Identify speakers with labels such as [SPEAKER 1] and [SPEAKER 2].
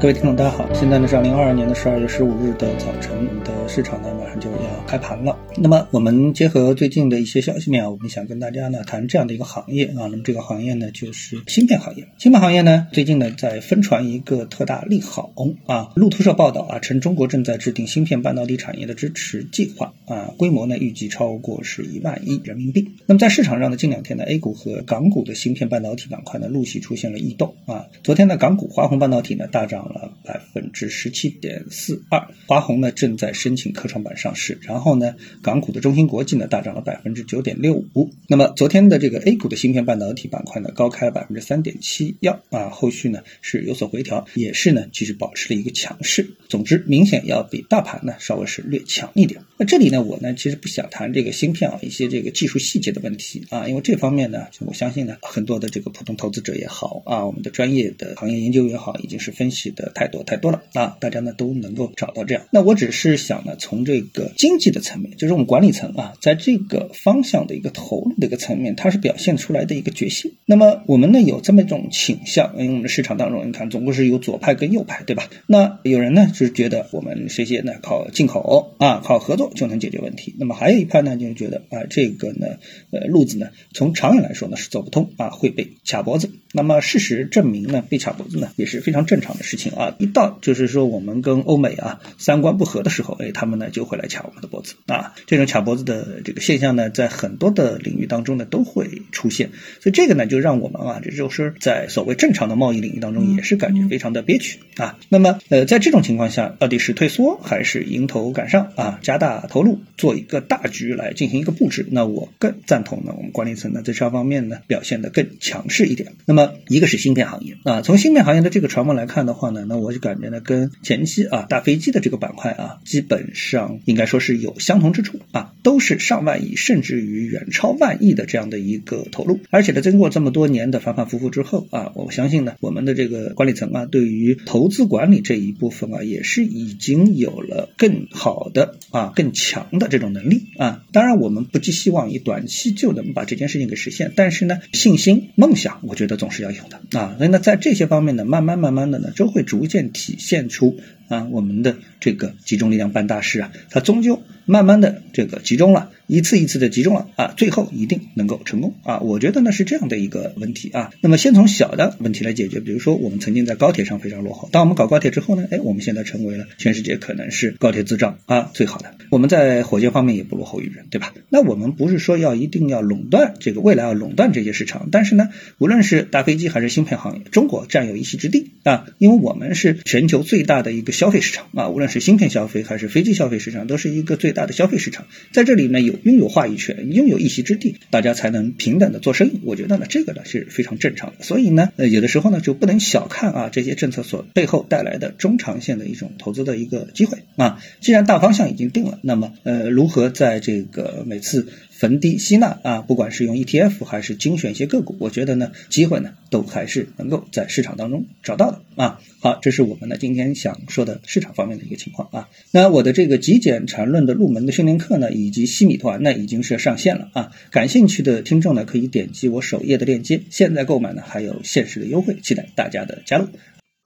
[SPEAKER 1] 各位听众，大家好，现在呢是二零二二年的十二月十五日的早晨，的市场呢马上就要开盘了。那么我们结合最近的一些消息面啊，我们想跟大家呢谈这样的一个行业啊。那么这个行业呢就是芯片行业。芯片行业呢最近呢在分传一个特大利好啊。路透社报道啊，称中国正在制定芯片半导体产业的支持计划啊，规模呢预计超过是一万亿人民币。那么在市场上呢，近两天呢 A 股和港股的芯片半导体板块呢陆续出现了异动啊。昨天呢港股华虹半导体呢大涨。了百分之十七点四二，华虹呢正在申请科创板上市，然后呢，港股的中芯国际呢大涨了百分之九点六五。那么昨天的这个 A 股的芯片半导体板块呢高开了百分之三点七幺啊，后续呢是有所回调，也是呢继续保持了一个强势。总之，明显要比大盘呢稍微是略强一点。那这里呢，我呢其实不想谈这个芯片啊一些这个技术细节的问题啊，因为这方面呢，我相信呢很多的这个普通投资者也好啊，我们的专业的行业研究也好，已经是分析的太多太多了啊，大家呢都能够找到这样。那我只是想呢，从这个经济的层面，就是我们管理层啊，在这个方向的一个投入的一个层面，它是表现出来的一个决心。那么我们呢有这么一种倾向，因为我们的市场当中，你看总共是有左派跟右派，对吧？那有人呢就是觉得我们这些呢靠进口啊，靠合作。就能解决问题。那么还有一派呢，就是觉得啊，这个呢，呃，路子呢，从长远来说呢是走不通啊，会被卡脖子。那么事实证明呢，被卡脖子呢也是非常正常的事情啊。一到就是说我们跟欧美啊三观不合的时候，哎，他们呢就会来卡我们的脖子啊。这种卡脖子的这个现象呢，在很多的领域当中呢都会出现。所以这个呢，就让我们啊，这就是在所谓正常的贸易领域当中，也是感觉非常的憋屈啊。那么呃，在这种情况下，到底是退缩还是迎头赶上啊？加大投入做一个大局来进行一个布置，那我更赞同呢，我们管理层呢在这方面呢表现的更强势一点。那么一个是芯片行业啊，从芯片行业的这个传闻来看的话呢，那我就感觉呢跟前期啊大飞机的这个板块啊，基本上应该说是有相同之处啊，都是上万亿甚至于远超万亿的这样的一个投入，而且呢经过这么多年的反反复复之后啊，我相信呢我们的这个管理层啊对于投资管理这一部分啊也是已经有了更好的啊更。强的这种能力啊，当然我们不寄希望于短期就能把这件事情给实现，但是呢，信心、梦想，我觉得总是要有的啊。所以呢，在这些方面呢，慢慢慢慢的呢，都会逐渐体现出啊，我们的这个集中力量办大事啊，它终究慢慢的这个集中了。一次一次的集中了啊，最后一定能够成功啊！我觉得呢是这样的一个问题啊。那么先从小的问题来解决，比如说我们曾经在高铁上非常落后，当我们搞高铁之后呢，哎，我们现在成为了全世界可能是高铁制造啊最好的。我们在火箭方面也不落后于人，对吧？那我们不是说要一定要垄断这个未来要垄断这些市场，但是呢，无论是大飞机还是芯片行业，中国占有一席之地啊，因为我们是全球最大的一个消费市场啊，无论是芯片消费还是飞机消费市场，都是一个最大的消费市场，在这里呢有。拥有话语权，拥有一席之地，大家才能平等的做生意。我觉得呢，这个呢是非常正常的。所以呢，呃，有的时候呢就不能小看啊这些政策所背后带来的中长线的一种投资的一个机会啊。既然大方向已经定了，那么呃，如何在这个每次。逢低吸纳啊，不管是用 ETF 还是精选一些个股，我觉得呢，机会呢都还是能够在市场当中找到的啊。好，这是我们呢今天想说的市场方面的一个情况啊。那我的这个极简缠论的入门的训练课呢，以及西米团呢，已经是上线了啊。感兴趣的听众呢，可以点击我首页的链接，现在购买呢还有限时的优惠，期待大家的加入。